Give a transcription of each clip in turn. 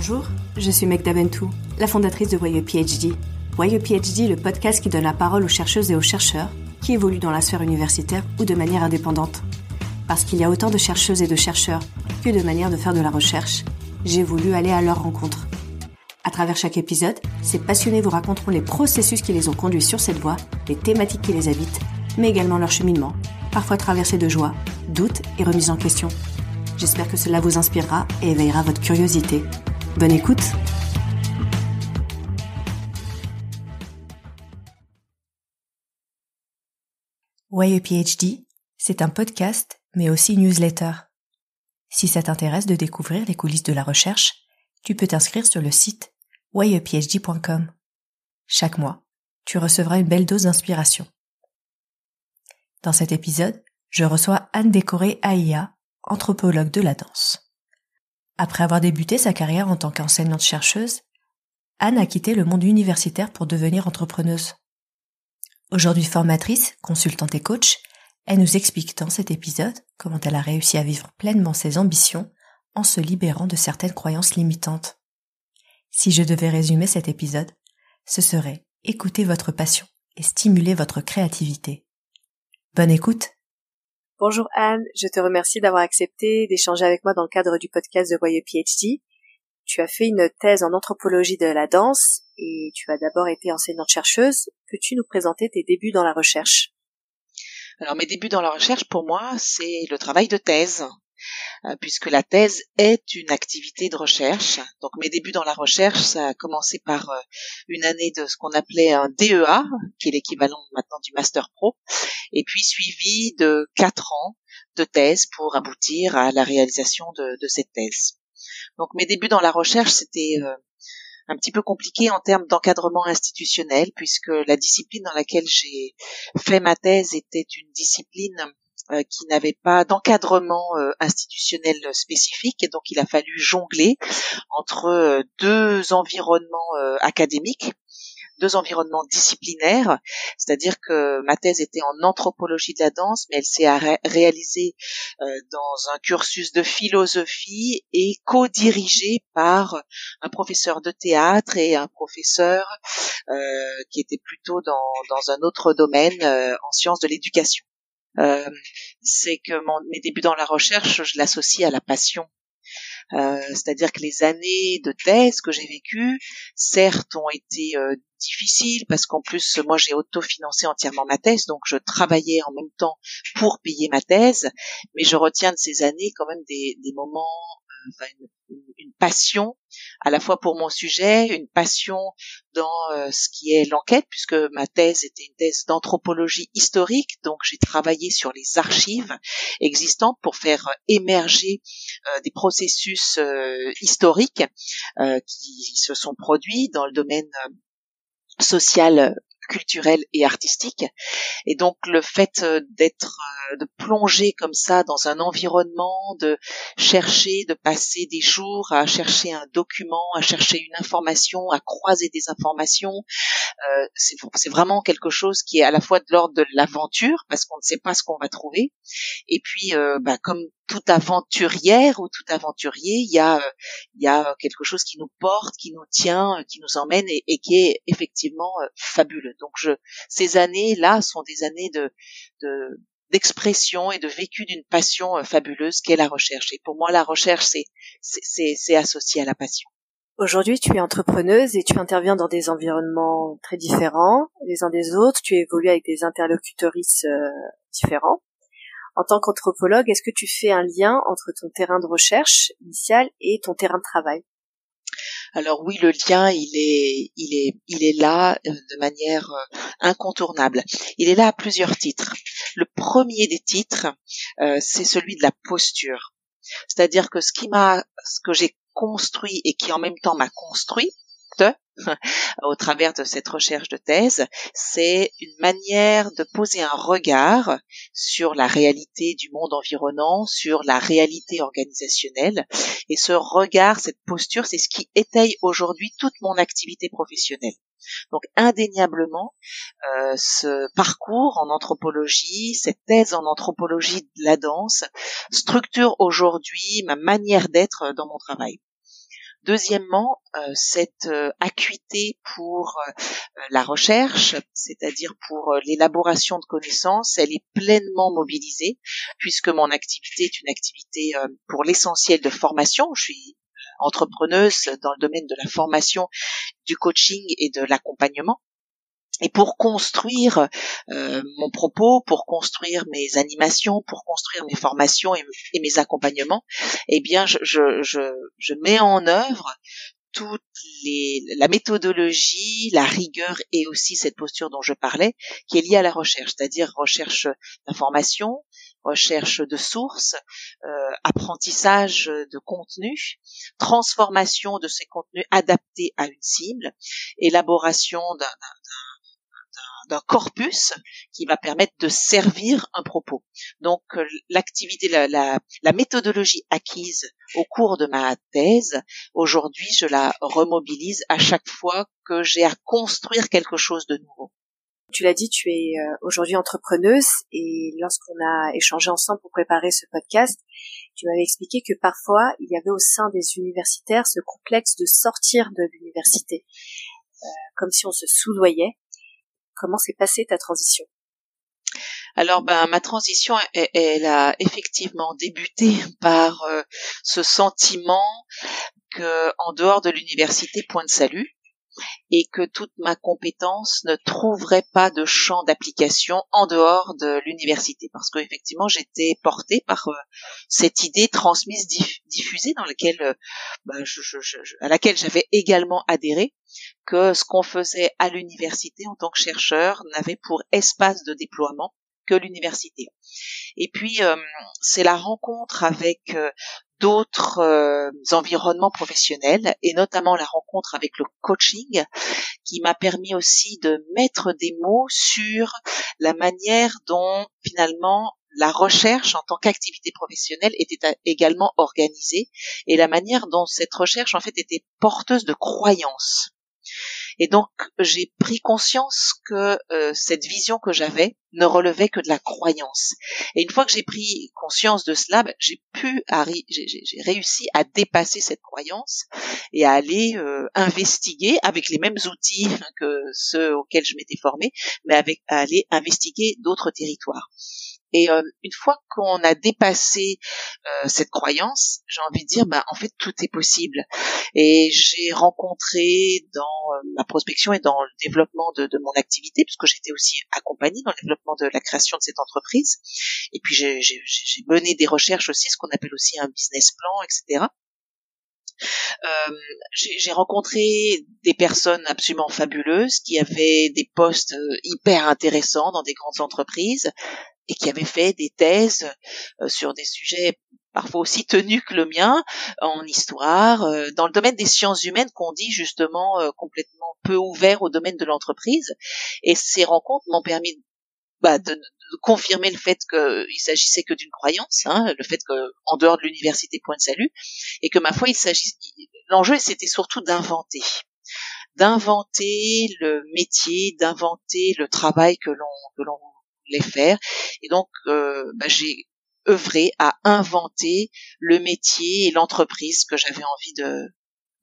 Bonjour, je suis Meg Daventou, la fondatrice de Voyeux PhD. Voyeux PhD, le podcast qui donne la parole aux chercheuses et aux chercheurs qui évoluent dans la sphère universitaire ou de manière indépendante. Parce qu'il y a autant de chercheuses et de chercheurs que de manières de faire de la recherche, j'ai voulu aller à leur rencontre. À travers chaque épisode, ces passionnés vous raconteront les processus qui les ont conduits sur cette voie, les thématiques qui les habitent, mais également leur cheminement, parfois traversé de joie, doutes et remises en question. J'espère que cela vous inspirera et éveillera votre curiosité. Bonne écoute Why a PhD, c'est un podcast, mais aussi newsletter. Si ça t'intéresse de découvrir les coulisses de la recherche, tu peux t'inscrire sur le site whyaphd.com. Chaque mois, tu recevras une belle dose d'inspiration. Dans cet épisode, je reçois Anne Décoré Aïa, anthropologue de la danse. Après avoir débuté sa carrière en tant qu'enseignante chercheuse, Anne a quitté le monde universitaire pour devenir entrepreneuse. Aujourd'hui formatrice, consultante et coach, elle nous explique dans cet épisode comment elle a réussi à vivre pleinement ses ambitions en se libérant de certaines croyances limitantes. Si je devais résumer cet épisode, ce serait écouter votre passion et stimuler votre créativité. Bonne écoute Bonjour Anne, je te remercie d'avoir accepté d'échanger avec moi dans le cadre du podcast de Voyeux PhD. Tu as fait une thèse en anthropologie de la danse et tu as d'abord été enseignante chercheuse. Peux-tu nous présenter tes débuts dans la recherche? Alors mes débuts dans la recherche pour moi c'est le travail de thèse puisque la thèse est une activité de recherche. Donc mes débuts dans la recherche, ça a commencé par euh, une année de ce qu'on appelait un DEA, qui est l'équivalent maintenant du Master Pro, et puis suivi de quatre ans de thèse pour aboutir à la réalisation de, cette thèse. Donc mes débuts dans la recherche, c'était euh, un petit peu compliqué en termes d'encadrement institutionnel, puisque la discipline dans laquelle j'ai fait ma thèse était une discipline euh, qui n'avait pas d'encadrement euh, institutionnel spécifique et donc il a fallu jongler entre euh, deux environnements académiques deux environnements disciplinaires, c'est-à-dire que ma thèse était en anthropologie de la danse, mais elle s'est réalisée dans un cursus de philosophie et co-dirigée par un professeur de théâtre et un professeur qui était plutôt dans, dans un autre domaine en sciences de l'éducation. Euh, c'est que mon, mes débuts dans la recherche, je l'associe à la passion. Euh, c'est-à-dire que les années de thèse que j'ai vécues, certes, ont été euh, difficiles parce qu'en plus, moi, j'ai autofinancé entièrement ma thèse, donc je travaillais en même temps pour payer ma thèse, mais je retiens de ces années quand même des, des moments, une, passion à la fois pour mon sujet, une passion dans euh, ce qui est l'enquête, puisque ma thèse était une thèse d'anthropologie historique, donc j'ai travaillé sur les archives existantes pour faire émerger euh, des processus euh, historiques qui se sont produits dans le domaine social culturel et artistique. Et donc le fait euh, d'être, euh, de plonger comme ça dans un environnement, de chercher, de passer des jours à chercher un document, à chercher une information, à croiser des informations, euh, c'est vraiment quelque chose qui est à la fois de l'ordre de l'aventure parce qu'on ne sait pas ce qu'on va trouver, et puis bah, comme toute aventurière ou tout aventurier, il y a il y a quelque chose qui nous porte, qui nous tient, qui nous emmène et, qui est effectivement euh, fabuleux. Donc je, ces années-là sont des années de, d'expression et de vécu d'une passion euh, fabuleuse qu'est la recherche. Et pour moi, la recherche, c'est, c'est, c'est associé à la passion. Aujourd'hui, tu es entrepreneuse et tu interviens dans des environnements très différents les uns des autres. Tu évolues avec des interlocutrices euh, différents. En tant qu'anthropologue, est-ce que tu fais un lien entre ton terrain de recherche initial et ton terrain de travail? Alors oui, le lien, il est, il est, il est là euh, de manière euh, incontournable. Il est là à plusieurs titres. Le premier des titres, euh, c'est celui de la posture. C'est-à-dire que ce qui m'a, ce que j'ai construit et qui en même temps m'a construit, au travers de cette recherche de thèse, c'est une manière de poser un regard sur la réalité du monde environnant, sur la réalité organisationnelle. Et ce regard, cette posture, c'est ce qui étaye aujourd'hui toute mon activité professionnelle. Donc indéniablement, euh, ce parcours en anthropologie, cette thèse en anthropologie de la danse, structure aujourd'hui ma manière d'être dans mon travail. Deuxièmement, euh, cette euh, acuité pour la recherche, c'est-à-dire pour l'élaboration de connaissances, elle est pleinement mobilisée puisque mon activité est une activité pour l'essentiel de formation. Je suis entrepreneuse dans le domaine de la formation, du coaching et de l'accompagnement. Et pour construire euh, mon propos, pour construire mes animations, pour construire mes formations et, mes accompagnements, eh bien, je, je, je, je mets en œuvre toute la méthodologie, la rigueur et aussi cette posture dont je parlais, qui est liée à la recherche, c'est-à-dire recherche d'information, recherche de sources, euh, apprentissage de contenu, transformation de ces contenus adaptés à une cible, élaboration d'un d'un corpus qui va permettre de servir un propos. Donc euh, l'activité, la, la, la, méthodologie acquise au cours de ma thèse, aujourd'hui je la remobilise à chaque fois que j'ai à construire quelque chose de nouveau. Tu l'as dit, tu es euh, aujourd'hui entrepreneuse et lorsqu'on a échangé ensemble pour préparer ce podcast, tu m'avais expliqué que parfois il y avait au sein des universitaires ce complexe de sortir de l'université, euh, comme si on se soudoyait Comment s'est passée ta transition? Alors, ben, ma transition, elle, a effectivement débuté par euh, ce sentiment que, en dehors de l'université, point de salut, et que toute ma compétence ne trouverait pas de champ d'application en dehors de l'université. Parce qu'effectivement j'étais portée par euh, cette idée transmise diffusée dans laquelle euh, ben, à laquelle j'avais également adhéré que ce qu'on faisait à l'université en tant que chercheur n'avait pour espace de déploiement que l'université. Et puis euh, c'est la rencontre avec d'autres euh, environnements professionnels et notamment la rencontre avec le coaching qui m'a permis aussi de mettre des mots sur la manière dont finalement la recherche en tant qu'activité professionnelle était également organisée et la manière dont cette recherche en fait était porteuse de croyances. Et donc j'ai pris conscience que euh, cette vision que j'avais ne relevait que de la croyance. Et une fois que j'ai pris conscience de cela, ben, j'ai pu, j'ai réussi à dépasser cette croyance et à aller euh, investiguer avec les mêmes outils que ceux auxquels je m'étais formée, mais avec à aller investiguer d'autres territoires. Et euh, une fois qu'on a dépassé euh, cette croyance, j'ai envie de dire, bah, en fait, tout est possible. Et j'ai rencontré dans euh, ma prospection et dans le développement de, de mon activité, puisque j'étais aussi accompagnée dans le développement de la création de cette entreprise. Et puis j'ai mené des recherches aussi, ce qu'on appelle aussi un business plan, etc. Euh, j'ai rencontré des personnes absolument fabuleuses qui avaient des postes hyper intéressants dans des grandes entreprises, et qui avait fait des thèses euh, sur des sujets parfois aussi tenus que le mien en histoire, euh, dans le domaine des sciences humaines qu'on dit justement euh, complètement peu ouvert au domaine de l'entreprise. Et ces rencontres m'ont permis bah, de, confirmer le fait qu'il s'agissait que d'une croyance, hein, le fait que en dehors de l'université point de salut, et que ma foi, il s'agit, l'enjeu c'était surtout d'inventer, d'inventer le métier, d'inventer le travail que l'on les faire. Et donc, euh, bah, j'ai œuvré à inventer le métier et l'entreprise que j'avais envie de,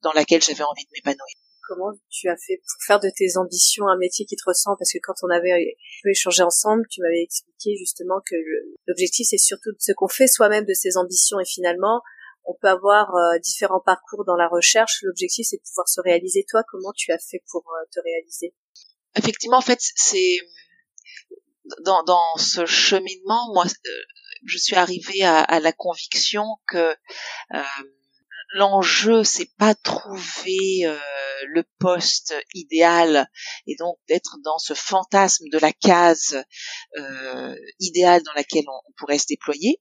dans laquelle j'avais envie de m'épanouir. Comment tu as fait pour faire de tes ambitions un métier qui te ressemble? Parce que quand on avait pu échanger ensemble, tu m'avais expliqué justement que l'objectif c'est surtout de ce qu'on fait soi-même de ses ambitions et finalement on peut avoir euh, différents parcours dans la recherche. L'objectif c'est de pouvoir se réaliser. Toi, comment tu as fait pour euh, te réaliser? Effectivement, en fait, c'est dans, dans ce cheminement, moi, euh, je suis arrivée à, à la conviction que euh, l'enjeu c'est pas trouver euh, le poste idéal et donc d'être dans ce fantasme de la case euh, idéale dans laquelle on, pourrait se déployer.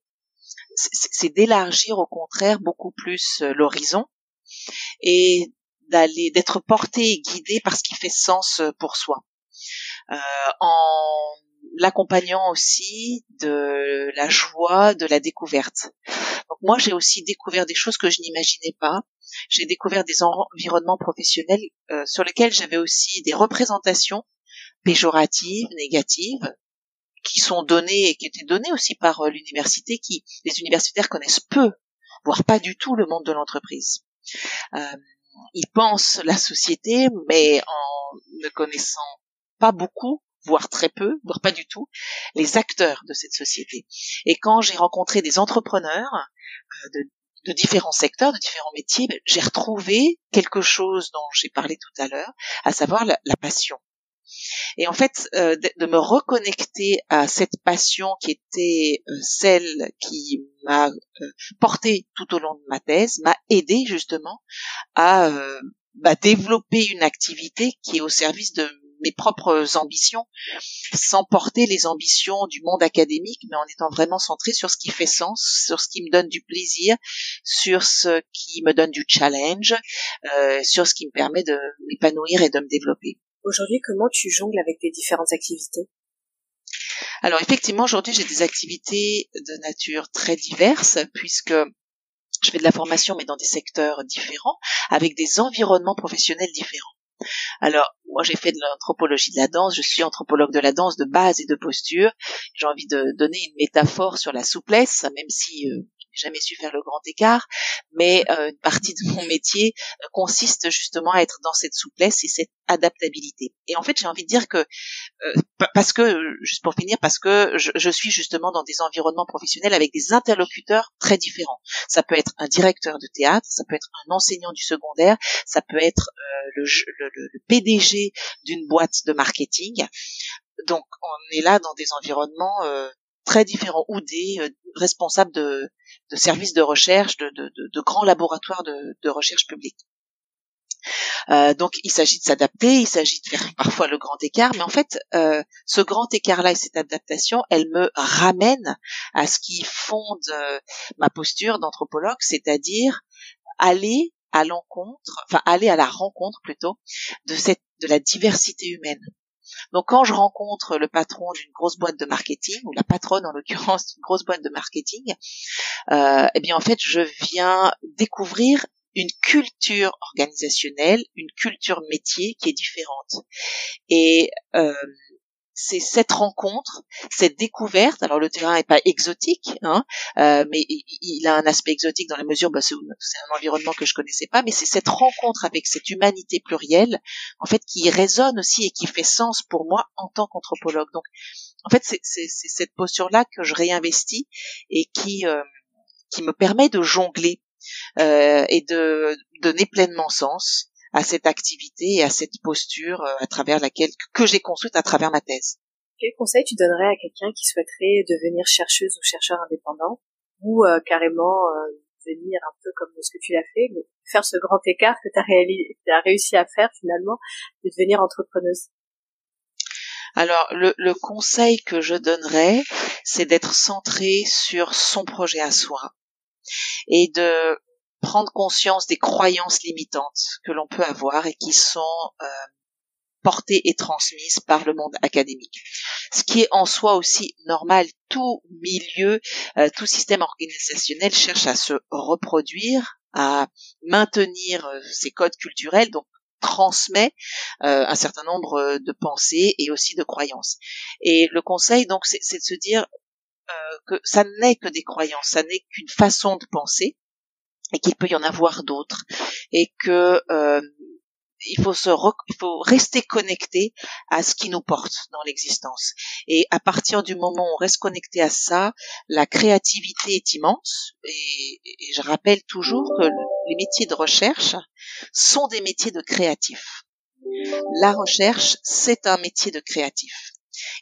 C'est d'élargir au contraire beaucoup plus euh, l'horizon et d'aller d'être porté et guidé par ce qui fait sens pour soi. Euh, en l'accompagnant aussi de la joie de la découverte. Donc moi, j'ai aussi découvert des choses que je n'imaginais pas. J'ai découvert des environnements professionnels euh, sur lesquels j'avais aussi des représentations péjoratives, négatives, qui sont données et qui étaient données aussi par euh, l'université, qui les universitaires connaissent peu, voire pas du tout le monde de l'entreprise. ils pensent la société, mais en ne connaissant pas beaucoup voire très peu, voire pas du tout, les acteurs de cette société. Et quand j'ai rencontré des entrepreneurs de, de différents secteurs, de différents métiers, ben, j'ai retrouvé quelque chose dont j'ai parlé tout à l'heure, à savoir la, passion. Et en fait, euh, de, me reconnecter à cette passion qui était euh, celle qui m'a euh, porté tout au long de ma thèse, m'a aidé justement à bah, développer une activité qui est au service de mes propres ambitions, sans porter les ambitions du monde académique, mais en étant vraiment centré sur ce qui fait sens, sur ce qui me donne du plaisir, sur ce qui me donne du challenge, euh, sur ce qui me permet de m'épanouir et de me développer. Aujourd'hui, comment tu jongles avec tes différentes activités? Alors effectivement, aujourd'hui, j'ai des activités de nature très diverses puisque je fais de la formation mais dans des secteurs différents, avec des environnements professionnels différents. Alors, moi j'ai fait de l'anthropologie de la danse, je suis anthropologue de la danse de base et de posture. J'ai envie de donner une métaphore sur la souplesse, même si euh, jamais su faire le grand écart, mais euh, une partie de mon métier euh, consiste justement à être dans cette souplesse et cette adaptabilité. Et en fait, j'ai envie de dire que euh, parce que juste pour finir, parce que je, je, suis justement dans des environnements professionnels avec des interlocuteurs très différents. Ça peut être un directeur de théâtre, ça peut être un enseignant du secondaire, ça peut être le, le, le PDG d'une boîte de marketing. Donc, on est là dans des environnements très différents ou des euh, responsables de, de, services de recherche, de, grands laboratoires de, recherche publique. Euh, donc il s'agit de s'adapter, il s'agit de faire parfois le grand écart, mais en fait euh, ce grand écart-là et cette adaptation, elle me ramène à ce qui fonde euh, ma posture d'anthropologue, c'est-à-dire aller à l'encontre, enfin aller à la rencontre plutôt de la diversité humaine. Donc quand je rencontre le patron d'une grosse boîte de marketing, ou la patronne en l'occurrence d'une grosse boîte de marketing, euh, eh bien en fait je viens découvrir une culture organisationnelle, une culture métier qui est différente. Et euh, c'est cette rencontre, cette découverte. Alors le terrain n'est pas exotique, hein, euh, mais il, a un aspect exotique dans la mesure, bah, c'est un environnement que je connaissais pas, mais c'est cette rencontre avec cette humanité plurielle, en fait, qui résonne aussi et qui fait sens pour moi en tant qu'anthropologue. Donc, en fait, c'est cette posture-là que je réinvestis et qui euh, qui me permet de jongler euh, et de donner pleinement sens à cette activité et à cette posture euh, à travers laquelle que j'ai construite à travers ma thèse. Quel conseil tu donnerais à quelqu'un qui souhaiterait devenir chercheuse ou chercheur indépendant ou euh, carrément euh, devenir un peu comme ce que tu l'as fait, faire ce grand écart que tu as, as, réussi à faire finalement, de devenir entrepreneuse? Alors, le, le, conseil que je donnerais, c'est d'être centré sur son projet à soi et de prendre conscience des croyances limitantes que l'on peut avoir et qui sont euh, portées et transmises par le monde académique. Ce qui est en soi aussi normal, tout milieu, euh, tout système organisationnel cherche à se reproduire, à maintenir euh, ses codes culturels, donc transmet un certain nombre de pensées et aussi de croyances. Et le conseil, donc, c'est de se dire que ça n'est que des croyances, ça n'est qu'une façon de penser, et qu'il peut y en avoir d'autres et que euh, il faut se il faut rester connecté à ce qui nous porte dans l'existence. Et à partir du moment où on reste connecté à ça la créativité est immense et, et je rappelle toujours que les métiers de recherche sont des métiers de créatifs. La recherche c'est un métier de créatif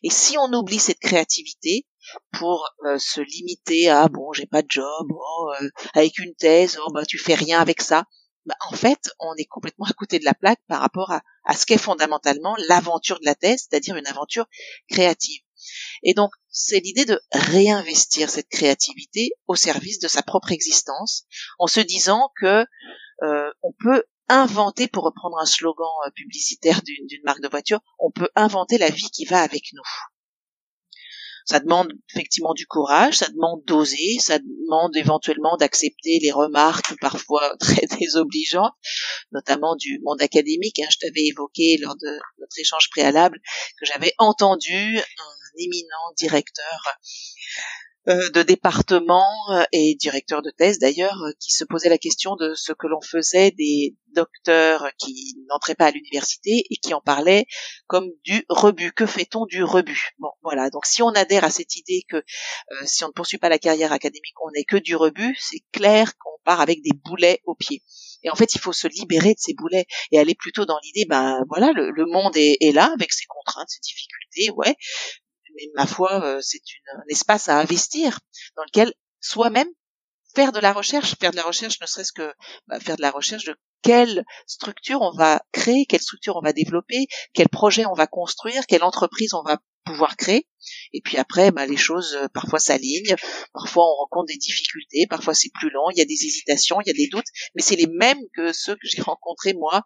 et si on oublie cette créativité pour euh, se limiter à bon j'ai pas de job oh, euh, avec une thèse oh bah tu fais rien avec ça bah, en fait on est complètement à côté de la plaque par rapport à, ce qu'est fondamentalement l'aventure de la thèse c'est-à-dire une aventure créative. Et donc c'est l'idée de réinvestir cette créativité au service de sa propre existence en se disant que euh, on peut inventer, pour reprendre un slogan publicitaire d'une marque de voiture, on peut inventer la vie qui va avec nous. Ça demande effectivement du courage, ça demande d'oser, ça demande éventuellement d'accepter les remarques parfois très désobligeantes, notamment du monde académique. Hein. Je t'avais évoqué lors de notre échange préalable que j'avais entendu un éminent directeur euh, de départements euh, et directeurs de thèse d'ailleurs euh, qui se posaient la question de ce que l'on faisait des docteurs qui n'entraient pas à l'université et qui en parlaient comme du rebut. Que fait-on du rebut? Bon, voilà. Donc si on adhère à cette idée que si on ne poursuit pas la carrière académique, on n'est que du rebut, c'est clair qu'on part avec des boulets aux pieds. Et en fait, il faut se libérer de ces boulets et aller plutôt dans l'idée, ben voilà, le, monde est, est, là avec ses contraintes, ses difficultés, ouais mais ma foi, euh, c'est un espace à investir dans lequel soi-même faire de la recherche, faire de la recherche, ne serait-ce que bah, faire de la recherche de quelle structure on va créer, quelle structure on va développer, quel projet on va construire, quelle entreprise on va pouvoir créer. Et puis après, bah, les choses euh, parfois s'alignent, parfois on rencontre des difficultés, parfois c'est plus long, il y a des hésitations, il y a des doutes, mais c'est les mêmes que ceux que j'ai rencontrés moi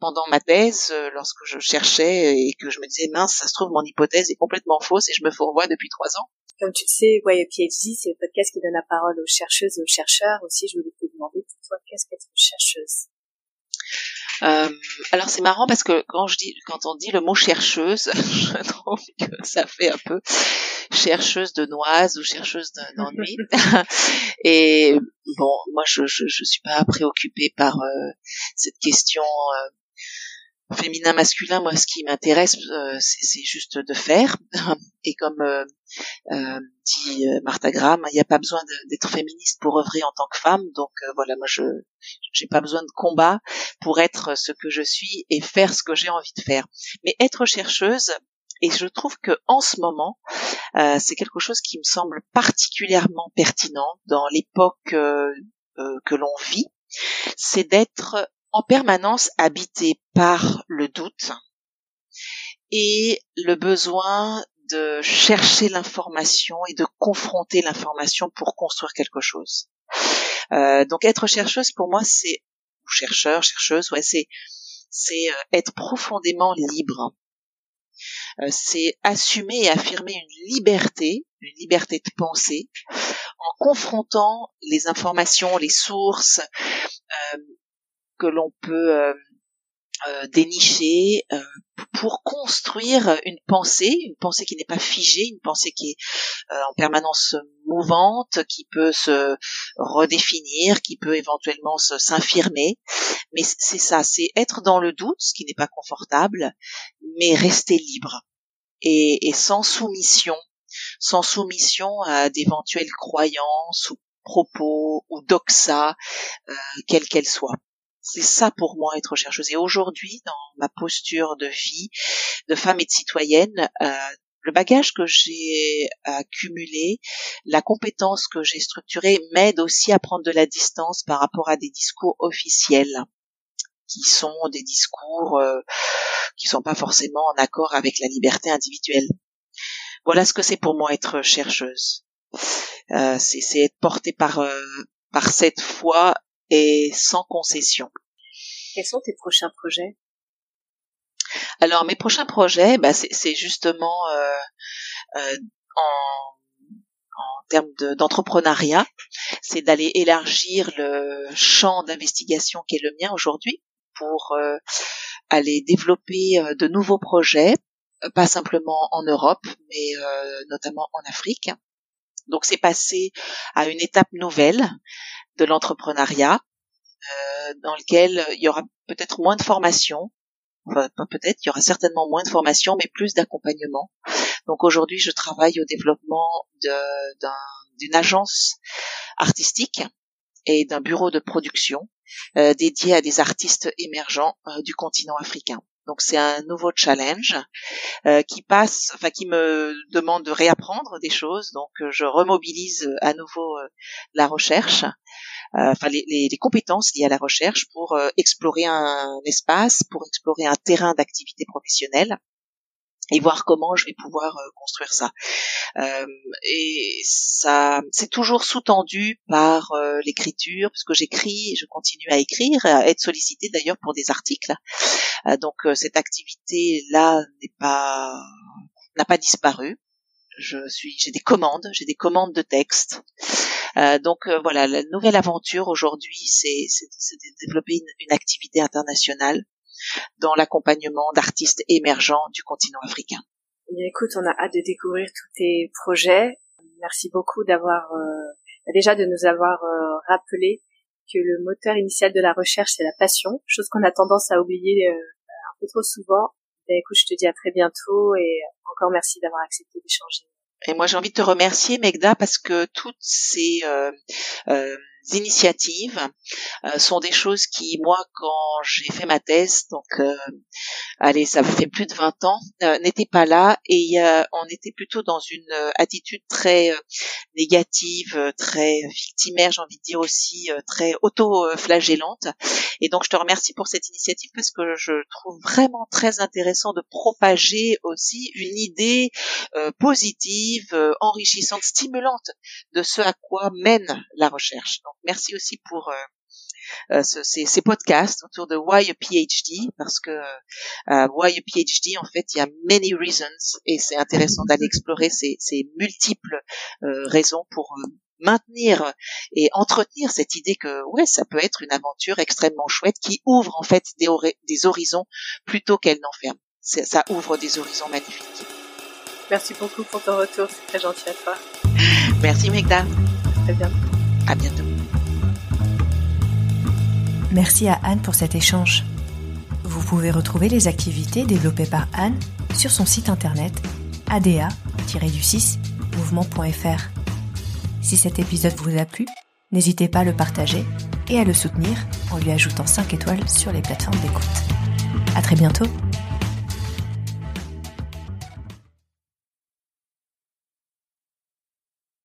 pendant ma thèse, euh, lorsque je cherchais et que je me disais mince, ça se trouve mon hypothèse est complètement fausse et je me fourvoie depuis trois ans. Comme tu le sais, Why a PhD, c'est le podcast qui donne la parole aux chercheuses et aux chercheurs. Aussi, je voulais te demander pour toi, qu'est-ce qu'être chercheuse? Euh, alors c'est marrant parce que quand je dis, quand on dit le mot chercheuse, je trouve que ça fait un peu chercheuse de noises ou chercheuse d'ennui. et bon, moi je, je, je suis pas préoccupée par euh, cette question euh, féminin masculin moi ce qui m'intéresse euh, c'est juste de faire. Et comme euh, euh, dit Martha Graham il n'y a pas besoin d'être féministe pour œuvrer en tant que femme. Donc voilà moi je j'ai pas besoin de combat pour être ce que je suis et faire ce que j'ai envie de faire. Mais être chercheuse et je trouve que en ce moment, c'est quelque chose qui me semble particulièrement pertinent dans l'époque que l'on vit, c'est d'être en permanence habité par le doute et le besoin de chercher l'information et de confronter l'information pour construire quelque chose. Euh, donc être chercheuse pour moi c'est chercheur chercheuse ouais c'est c'est euh, être profondément libre. Euh, c'est assumer et affirmer une liberté, une liberté de penser, en confrontant les informations, les sources, euh, que l'on peut euh, euh, dénicher euh, pour construire une pensée, une pensée qui n'est pas figée, une pensée qui est en permanence mouvante, qui peut se redéfinir, qui peut éventuellement s'infirmer. Mais c'est ça, c'est être dans le doute, ce qui n'est pas confortable, mais rester libre et, et sans soumission, sans soumission à d'éventuelles croyances ou propos ou doxa, euh, quelles qu'elles soient. C'est ça pour moi être chercheuse. Et aujourd'hui, dans ma posture de vie, de femme et de citoyenne, euh, le bagage que j'ai accumulé, la compétence que j'ai structurée m'aide aussi à prendre de la distance par rapport à des discours officiels qui sont des discours euh, qui sont pas forcément en accord avec la liberté individuelle. Voilà ce que c'est pour moi être chercheuse. Euh, c'est être portée par euh, par cette foi et sans concession. Quels sont tes prochains projets? Alors mes prochains projets, bah, c'est justement euh, euh, en, en termes d'entrepreneuriat, c'est d'aller élargir le champ d'investigation qui est le mien aujourd'hui pour euh, aller développer de nouveaux projets, pas simplement en Europe, mais notamment en Afrique. Donc c'est passer à une étape nouvelle de l'entrepreneuriat euh, dans lequel il y aura peut-être moins de formation, enfin pas peut-être, il y aura certainement moins de formation, mais plus d'accompagnement. Donc aujourd'hui, je travaille au développement d'une agence artistique et d'un bureau de production euh, dédié à des artistes émergents euh, du continent africain. Donc c'est un nouveau challenge euh, qui passe, enfin qui me demande de réapprendre des choses. Donc je remobilise à nouveau la recherche euh, enfin les, compétences liées à la recherche pour euh, explorer un espace, pour explorer un terrain d'activité professionnelle et voir comment je vais pouvoir euh, construire ça. Euh, et ça, c'est toujours sous-tendu par l'écriture, parce que j'écris, je continue à écrire, à être sollicitée d'ailleurs pour des articles. donc cette activité-là n'est pas n'a pas disparu. Je suis, j'ai des commandes, j'ai des commandes de textes. Euh, donc euh, voilà, la nouvelle aventure aujourd'hui, c'est, de développer une, activité internationale dans l'accompagnement d'artistes émergents du continent africain. Eh écoute, on a hâte de découvrir tous tes projets. merci beaucoup d'avoir déjà de nous avoir rappelé que le moteur initial de la recherche c'est la passion, chose qu'on a tendance à oublier un peu trop souvent. Ben, écoute, je te dis à très bientôt et encore merci d'avoir accepté d'échanger. Et moi, j'ai envie de te remercier, Megda, parce que toutes ces euh, euh, initiatives euh, sont des choses qui, moi, quand j'ai fait ma thèse, donc euh, allez, ça fait plus de 20 ans, euh, n'étaient pas là et on était plutôt dans une attitude très négative, très victimaire, j'ai envie de dire aussi, très auto-flagellante. Et donc, je te remercie pour cette initiative parce que je trouve vraiment très intéressant de propager aussi une idée positive, enrichissante, stimulante de ce à quoi mène la recherche. Merci aussi pour euh, euh ces, ces, podcasts autour de Why a PhD parce que euh, Why a PhD en fait il y a many reasons et c'est intéressant d'aller explorer ces, ces multiples euh, raisons pour euh, maintenir et entretenir cette idée que ouais ça peut être une aventure extrêmement chouette qui ouvre en fait des, des horizons plutôt qu'elle n'enferme. Ça ouvre des horizons magnifiques. Merci beaucoup pour ton retour c'est très gentil à toi. Merci Megda très bien à bientôt Merci à Anne pour cet échange. Vous pouvez retrouver les activités développées par Anne sur son site internet ada-du6 mouvement.fr. Si cet épisode vous a plu, n'hésitez pas à le partager et à le soutenir en lui ajoutant 5 étoiles sur les plateformes d'écoute. À très bientôt!